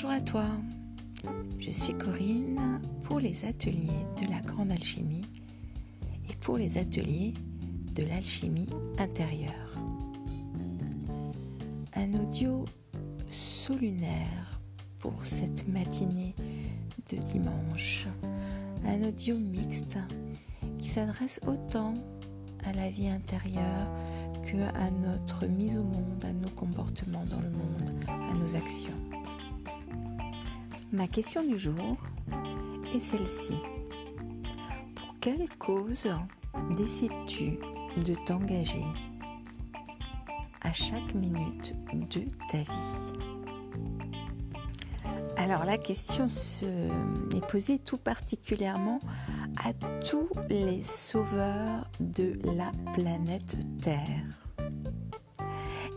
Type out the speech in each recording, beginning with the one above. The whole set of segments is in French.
Bonjour à toi, je suis Corinne pour les ateliers de la grande alchimie et pour les ateliers de l'alchimie intérieure. Un audio solunaire pour cette matinée de dimanche, un audio mixte qui s'adresse autant à la vie intérieure que à notre mise au monde, à nos comportements dans le monde, à nos actions. Ma question du jour est celle-ci. Pour quelle cause décides-tu de t'engager à chaque minute de ta vie? Alors la question se est posée tout particulièrement à tous les sauveurs de la planète Terre.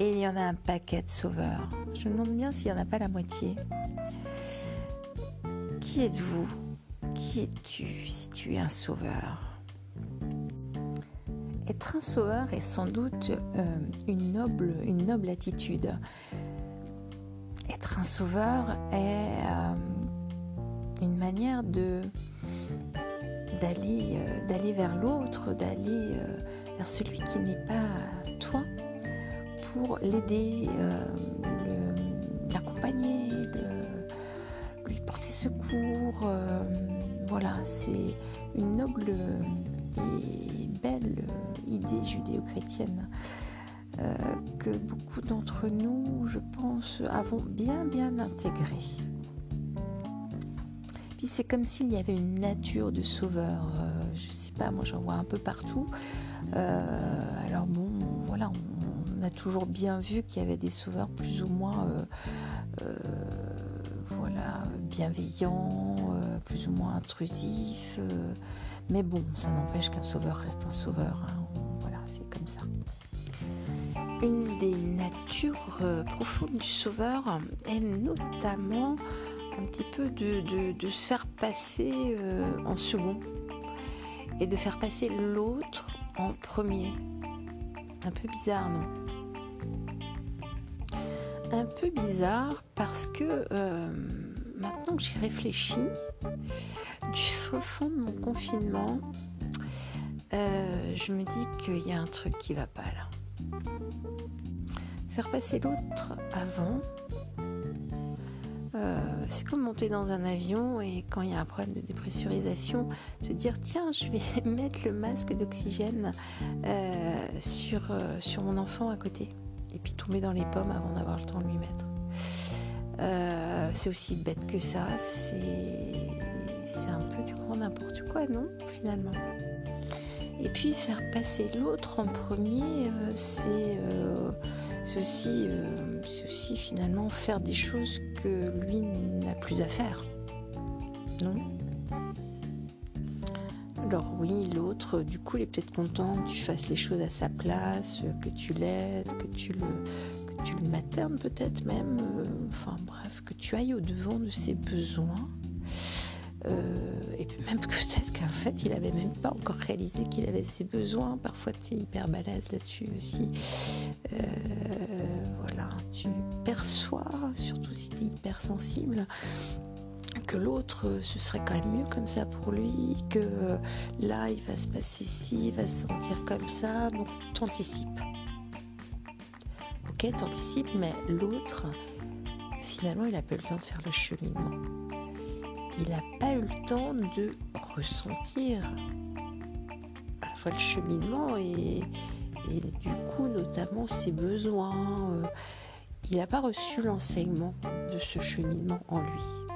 Et il y en a un paquet de sauveurs. Je me demande bien s'il n'y en a pas la moitié. Qui êtes-vous? Qui es-tu si tu es un sauveur? Être un sauveur est sans doute euh, une, noble, une noble attitude. Être un sauveur est euh, une manière de d'aller euh, d'aller vers l'autre, d'aller vers celui qui n'est pas toi, pour l'aider, l'accompagner, porter secours. Euh, voilà, c'est une noble et belle idée judéo-chrétienne euh, que beaucoup d'entre nous, je pense, avons bien bien intégrée. Puis c'est comme s'il y avait une nature de sauveur. Euh, je sais pas, moi j'en vois un peu partout. alors bon, voilà, on, a toujours bien vu qu'il y avait des sauveurs plus ou moins bienveillant, euh, plus ou moins intrusif. Euh, mais bon, ça n'empêche qu'un sauveur reste un sauveur. Hein. Voilà, c'est comme ça. Une des natures euh, profondes du sauveur est notamment un petit peu de, se faire passer en second et de faire passer l'autre en premier. Un peu bizarre, non? Un peu bizarre parce que maintenant que j'y réfléchis, du fond de mon confinement, euh, je me dis qu'il y a un truc qui va pas là. Faire passer l'autre avant, euh, c'est comme monter dans un avion et quand il y a un problème de dépressurisation, se dire tiens, je vais mettre le masque d'oxygène sur, sur mon enfant à côté et puis tomber dans les pommes avant d'avoir le temps de lui mettre. Euh, c'est aussi bête que ça, c'est, un peu du grand n'importe quoi, non, finalement. Et puis faire passer l'autre en premier, euh, c'est, euh, c'est aussi finalement faire des choses que lui n'a plus à faire. Non? Alors oui, l'autre, du coup, il est peut-être content que tu fasses les choses à sa place, que tu l'aides, que tu le, maternes peut-être même, euh, enfin bref, que tu ailles au-devant de ses besoins. Euh, et puis même peut-être qu'en fait, il n'avait même pas encore réalisé qu'il avait ses besoins. Parfois, tu es hyper balèze là-dessus aussi. Euh, voilà, tu perçois, surtout si tu es hyper sensible, l'autre, euh, ce serait quand même mieux comme ça pour lui, que euh, là, il va se passer ci, il va se sentir comme ça, donc t'anticipes. Ok, t'anticipes, mais l'autre, finalement, il n'a pas eu le temps de faire le cheminement. Il n'a pas eu le temps de ressentir à la fois le cheminement et, et du coup, notamment ses besoins. Euh, il n'a pas reçu l'enseignement de ce cheminement en lui.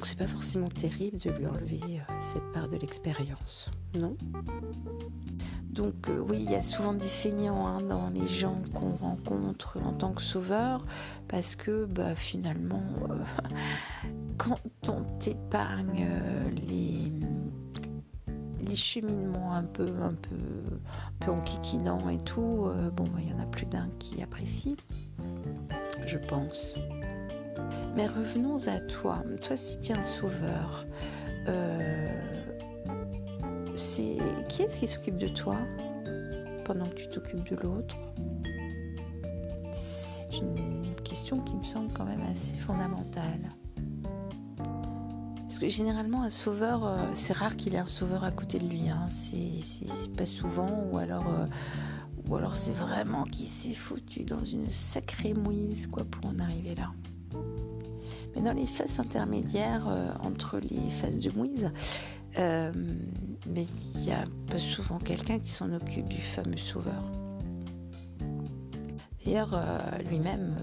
Donc c'est pas forcément terrible de lui enlever euh, cette part de l'expérience, non? Donc euh, oui, il y a souvent des feignants hein, dans les gens qu'on rencontre en tant que sauveur, parce que bah, finalement, euh, quand on t'épargne les, cheminements un peu, un peu, un peu enquiquinants et tout, bon, il y en a plus d'un qui apprécie, je pense. Mais revenons à toi. Toi, si tu es un sauveur, euh, c'est qui est-ce qui s'occupe de toi pendant que tu t'occupes de l'autre? C'est une question qui me semble quand même assez fondamentale. Parce que généralement, un sauveur, euh, c'est rare qu'il ait un sauveur à côté de lui. Hein. C'est pas souvent, ou alors, euh, ou alors c'est vraiment qu'il s'est foutu dans une sacrée mouise quoi, pour en arriver là. Mais dans les phases intermédiaires euh, entre les phases de mouise, mais il y a pas souvent quelqu'un qui s'en occupe du fameux sauveur. D'ailleurs, lui-même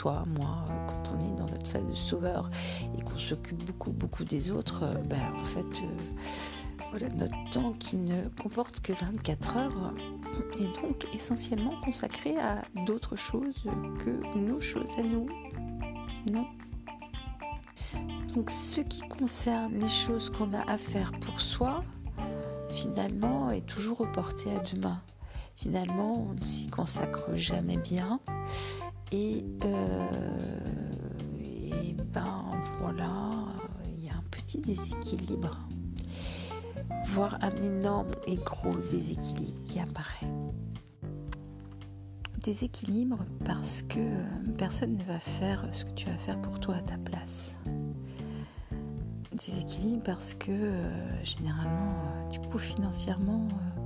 toi, moi, quand on est dans notre phase de sauveur et qu'on s'occupe beaucoup, beaucoup des autres, euh, ben, en fait, euh, notre temps qui ne comporte que 24 heures est donc essentiellement consacré à d'autres choses que nos choses à nous. Non? Donc ce qui concerne les choses qu'on a à faire pour soi, finalement, est toujours reporté à demain. Finalement, on ne s'y consacre jamais bien. Et, euh, et ben voilà, il y a un petit déséquilibre, voire un énorme et gros déséquilibre qui apparaît. Déséquilibre parce que personne ne va faire ce que tu vas faire pour toi à ta place. Déséquilibre parce que euh, généralement, du coup financièrement, euh,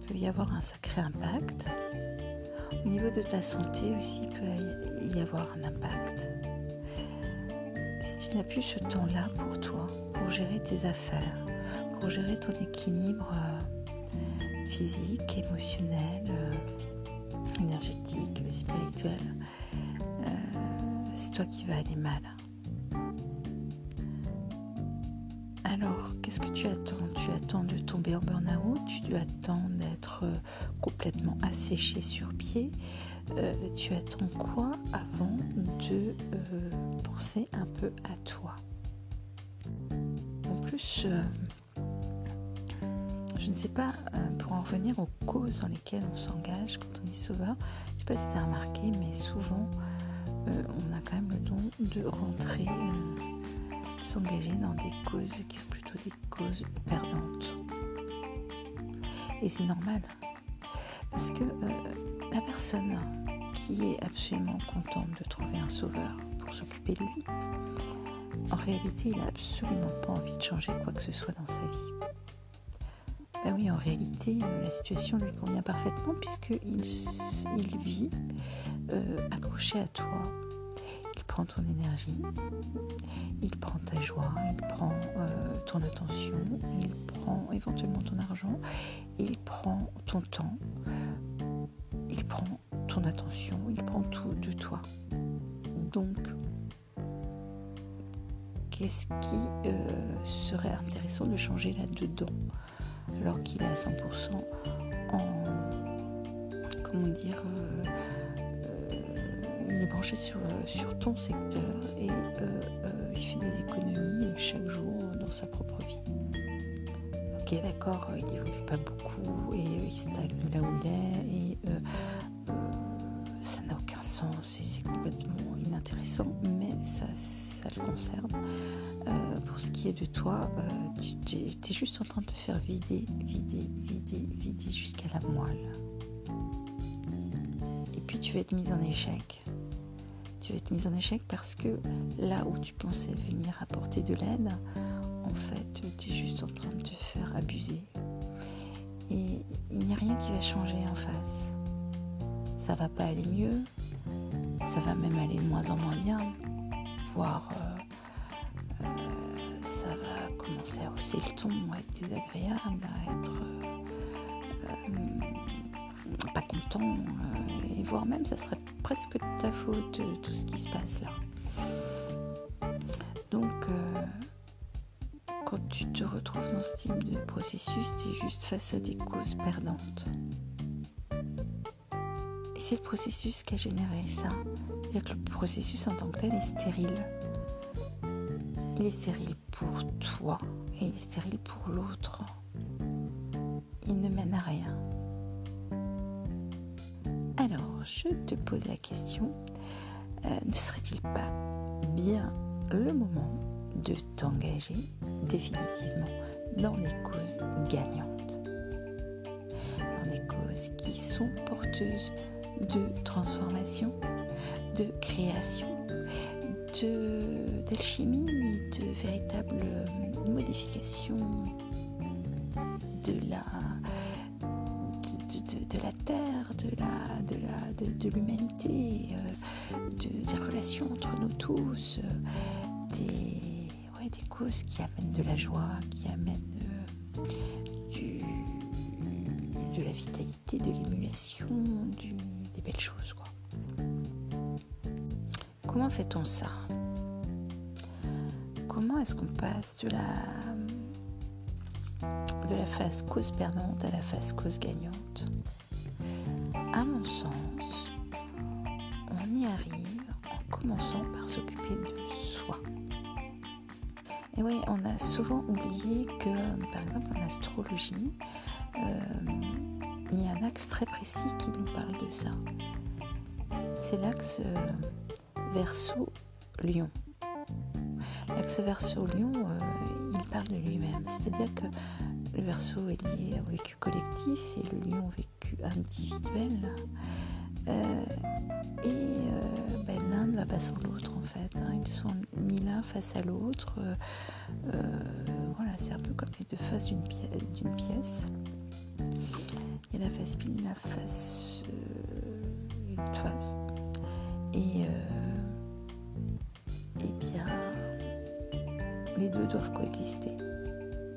il peut y avoir un sacré impact. Au niveau de ta santé aussi, il peut y avoir un impact. Si tu n'as plus ce temps-là pour toi, pour gérer tes affaires, pour gérer ton équilibre euh, physique, émotionnel, euh, énergétique, spirituel, euh, c'est toi qui vas aller mal. Alors, qu'est-ce que tu attends? Tu attends de tomber en burn-out Tu attends d'être euh, complètement asséché sur pied. Euh, Tu attends quoi avant de euh, penser un peu à toi? En plus, je ne sais pas, pour en revenir aux causes dans lesquelles on s'engage quand on est sauveur, je ne sais pas si tu as remarqué, mais souvent, on a quand même le don de rentrer s'engager dans des causes qui sont plutôt des causes perdantes. Et c'est normal. Parce que euh, la personne qui est absolument contente de trouver un sauveur pour s'occuper de lui, en réalité, il n'a absolument pas envie de changer quoi que ce soit dans sa vie. Ben oui, en réalité, la situation lui convient parfaitement puisqu'il il vit euh, accroché à toi, prend ton énergie, il prend ta joie, il prend euh, ton attention, il prend éventuellement ton argent, il prend ton temps, il prend ton attention, il prend tout de toi. Donc, qu'est-ce qui euh, serait intéressant de changer là-dedans alors qu'il est à 100% en, comment dire, euh, il est branché sur, euh, sur ton secteur et euh, euh, il fait des économies chaque jour dans sa propre vie. Ok, d'accord, il n'évolue pas beaucoup et il stagne là où il est et ça n'a aucun sens et c'est complètement inintéressant, mais ça, ça le concerne. pour ce qui est de toi, tu es, juste en train de te faire vider, vider, vider, vider jusqu'à la moelle. Et puis tu vas être mise en échec tu vas être mise en échec parce que là où tu pensais venir apporter de l'aide, en fait, tu es juste en train de te faire abuser. Et il n'y a rien qui va changer en face. Ça va pas aller mieux, ça va même aller de moins en moins bien, voire euh, euh, ça va commencer à hausser le ton, à être désagréable, à être euh, content, et voire même ça serait presque de ta faute euh, tout ce qui se passe là. Donc, euh, quand tu te retrouves dans ce type de processus, tu es juste face à des causes perdantes. Et c'est le processus qui a généré ça. C'est-à-dire que le processus en tant que tel est stérile. Il est stérile pour toi et il est stérile pour l'autre. Il ne mène à rien. Je te pose la question, euh, ne serait-il pas bien le moment de t'engager définitivement dans les causes gagnantes? Dans des causes qui sont porteuses de transformation, de création, d'alchimie, de, véritable modification de la, de, la terre, de la de la de, l'humanité, euh, des relations entre nous tous, euh, des, causes qui amènent de la joie, qui amènent euh, de la vitalité, de l'émulation, des belles choses. Quoi. Comment fait-on ça? Comment est-ce qu'on passe de la, de la phase cause perdante à la phase cause gagnante? À mon sens, on y arrive en commençant par s'occuper de soi. Et oui, on a souvent oublié que, par exemple, en astrologie, euh, il y a un axe très précis qui nous parle de ça. C'est l'axe euh, verso-lion. L'axe verso-lion, euh, il parle de lui-même. C'est-à-dire que le verso est lié au vécu collectif et le lion au vécu individuel. et ben, l'un ne va pas sans l'autre en fait. Hein. Ils sont mis l'un face à l'autre. voilà, c'est un peu comme les deux faces d'une pièce. Il y a la face pile, la face. Euh, face. Et. Euh, et bien. Les deux doivent coexister.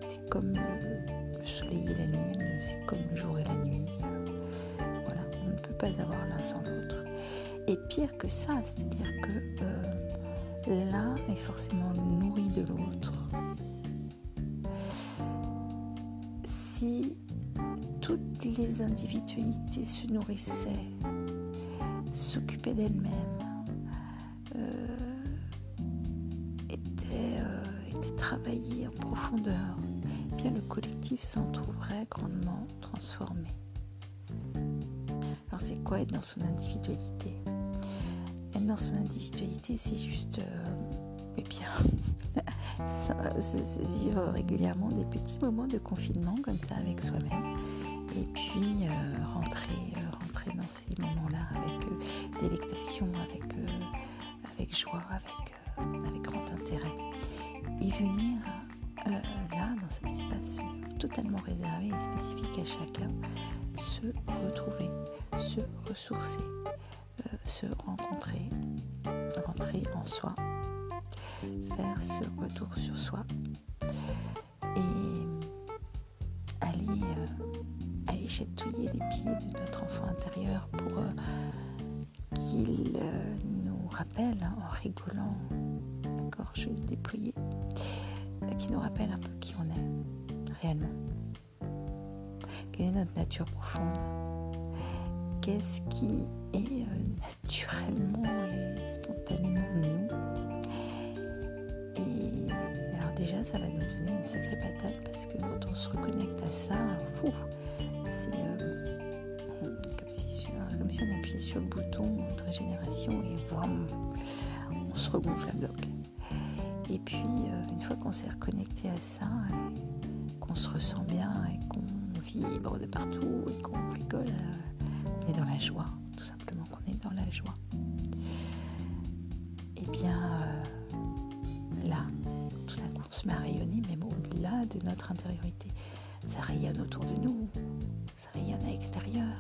C'est comme le soleil et la lune, c'est comme le jour pas avoir l'un sans l'autre. Et pire que ça, c'est-à-dire que euh, l'un est forcément nourri de l'autre. Si toutes les individualités se nourrissaient, s'occupaient d'elles-mêmes, euh, étaient, euh, travaillées en profondeur, eh bien le collectif s'en trouverait grandement transformé. Alors c'est quoi être dans son individualité Être dans son individualité, c'est juste, euh, eh bien, vivre régulièrement des petits moments de confinement comme ça avec soi-même et puis euh, rentrer, euh, rentrer dans ces moments-là avec délectation, avec, avec joie, avec, avec grand intérêt. Et venir là, dans cet espace totalement réservé et spécifique à chacun, se retrouver, se ressourcer, se rencontrer, rentrer en soi, faire ce retour sur soi et aller chatouiller les pieds de notre enfant intérieur pour euh, qu'il euh, nous rappelle, hein, en rigolant, d'accord, je vais le déployer, euh, qui nous rappelle un peu qui on est réellement. Quelle est notre nature profonde? Qu'est-ce qui est naturellement et spontanément nous? Et alors déjà, ça va nous donner une sacrée patate parce que quand on se reconnecte à ça, c'est euh, comme, si on appuyait sur le bouton de régénération et on se regonfle à bloc. Et puis, euh, une fois qu'on s'est reconnecté à ça, qu'on se ressent bien et qu'on vibre de partout et qu'on rigole, euh, on est dans la joie, tout simplement qu'on est dans la joie. Et bien, là, tout d'un coup, on se met à rayonner, même au-delà de notre intériorité ça rayonne autour de nous, ça rayonne à l'extérieur.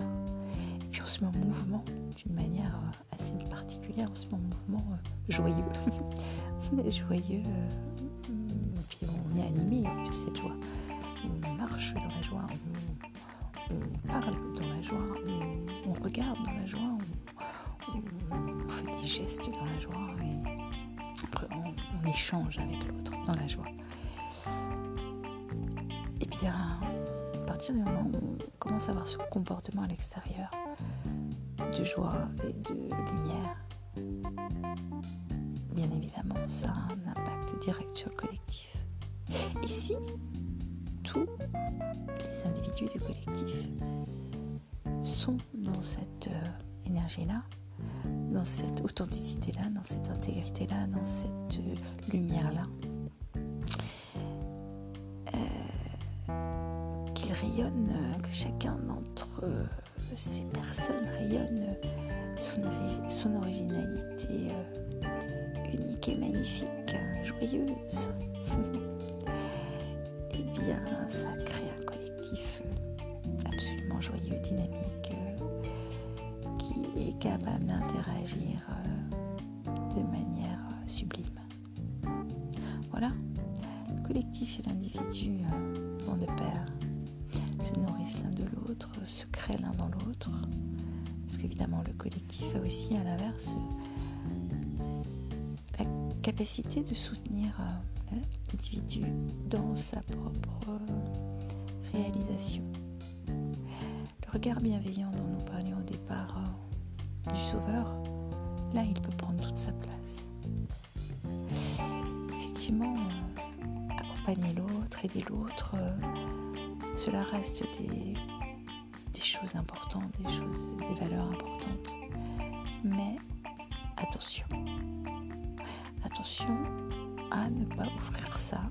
Et puis on se met en mouvement d'une manière euh, assez particulière, on se met en mouvement euh, joyeux. on est joyeux, et euh, puis on est animé de cette joie. On marche dans la joie, on, parle dans la joie, on, regarde dans la joie, on, fait des gestes dans la joie et on échange avec l'autre dans la joie. Et bien, à partir du moment où on commence à avoir ce comportement à l'extérieur, de joie et de lumière, bien évidemment, ça a un impact direct sur le collectif. Et si les individus du collectif sont dans cette euh, énergie-là, dans cette authenticité-là, dans cette intégrité-là, dans cette euh, lumière-là, rayonne, euh, que chacun d'entre ces personnes rayonnent son, son originalité unique et magnifique, joyeuse, ça crée un collectif absolument joyeux, dynamique, qui est capable d'interagir de manière sublime. Voilà, le collectif et l'individu vont de pair se nourrissent l'un de l'autre, se créent l'un dans l'autre. Parce qu'évidemment, le collectif a aussi, à l'inverse, la capacité de soutenir euh, l'individu dans sa propre réalisation. Le regard bienveillant dont nous parlions au départ euh, du Sauveur, là, il peut prendre toute sa place. Effectivement, euh, accompagner l'autre, aider l'autre, cela reste des, choses importantes, des choses, des valeurs importantes. Mais attention, attention à ne pas offrir ça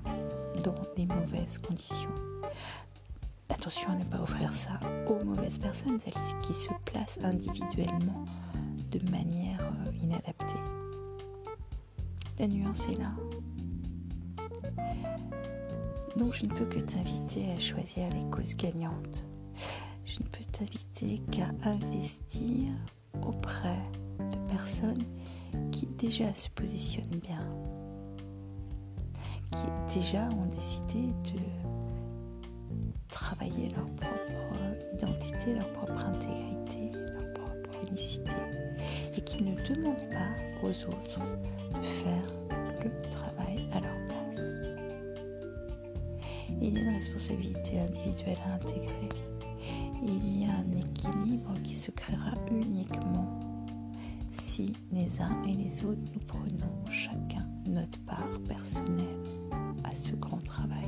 dans les mauvaises conditions. Attention à ne pas offrir ça aux mauvaises personnes, celles qui se placent individuellement de manière euh, inadaptée. La nuance est là. Donc je ne peux que t'inviter à choisir les causes gagnantes. Je ne peux t'inviter qu'à investir auprès de personnes qui déjà se positionnent bien, qui déjà ont décidé de travailler leur propre identité, leur propre intégrité, leur propre unicité, et qui ne demandent pas aux autres de faire le travail à leur il y a une responsabilité individuelle à intégrer. Il y a un équilibre qui se créera uniquement si les uns et les autres nous prenons chacun notre part personnelle à ce grand travail.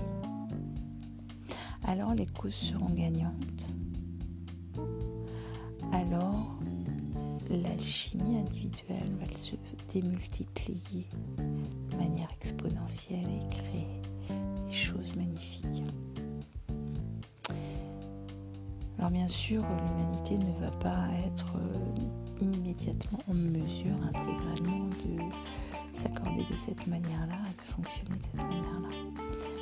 Alors les causes seront gagnantes. Alors l'alchimie individuelle va se démultiplier de manière exponentielle et créer choses magnifiques. Alors bien sûr, l'humanité ne va pas être euh, immédiatement en mesure intégralement de s'accorder de cette manière-là, de fonctionner de cette manière-là.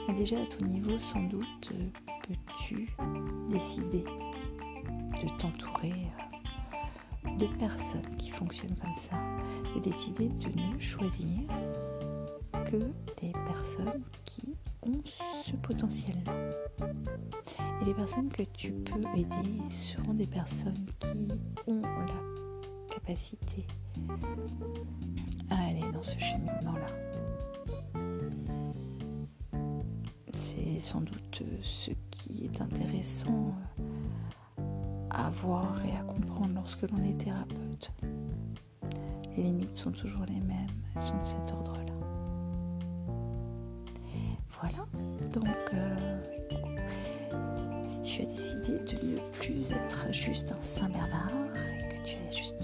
Mais déjà à ton niveau, sans doute, peux-tu décider de t'entourer euh, de personnes qui fonctionnent comme ça, de décider de ne choisir que des personnes qui ce potentiel-là? Les personnes que tu peux aider seront des personnes qui ont la capacité à aller dans ce cheminement-là. C'est sans doute ce qui est intéressant à voir et à comprendre lorsque l'on est thérapeute. Les limites sont toujours les mêmes, elles sont de cet ordre-là. Voilà. Donc, euh, si tu as décidé de ne plus être juste un Saint Bernard et que tu as juste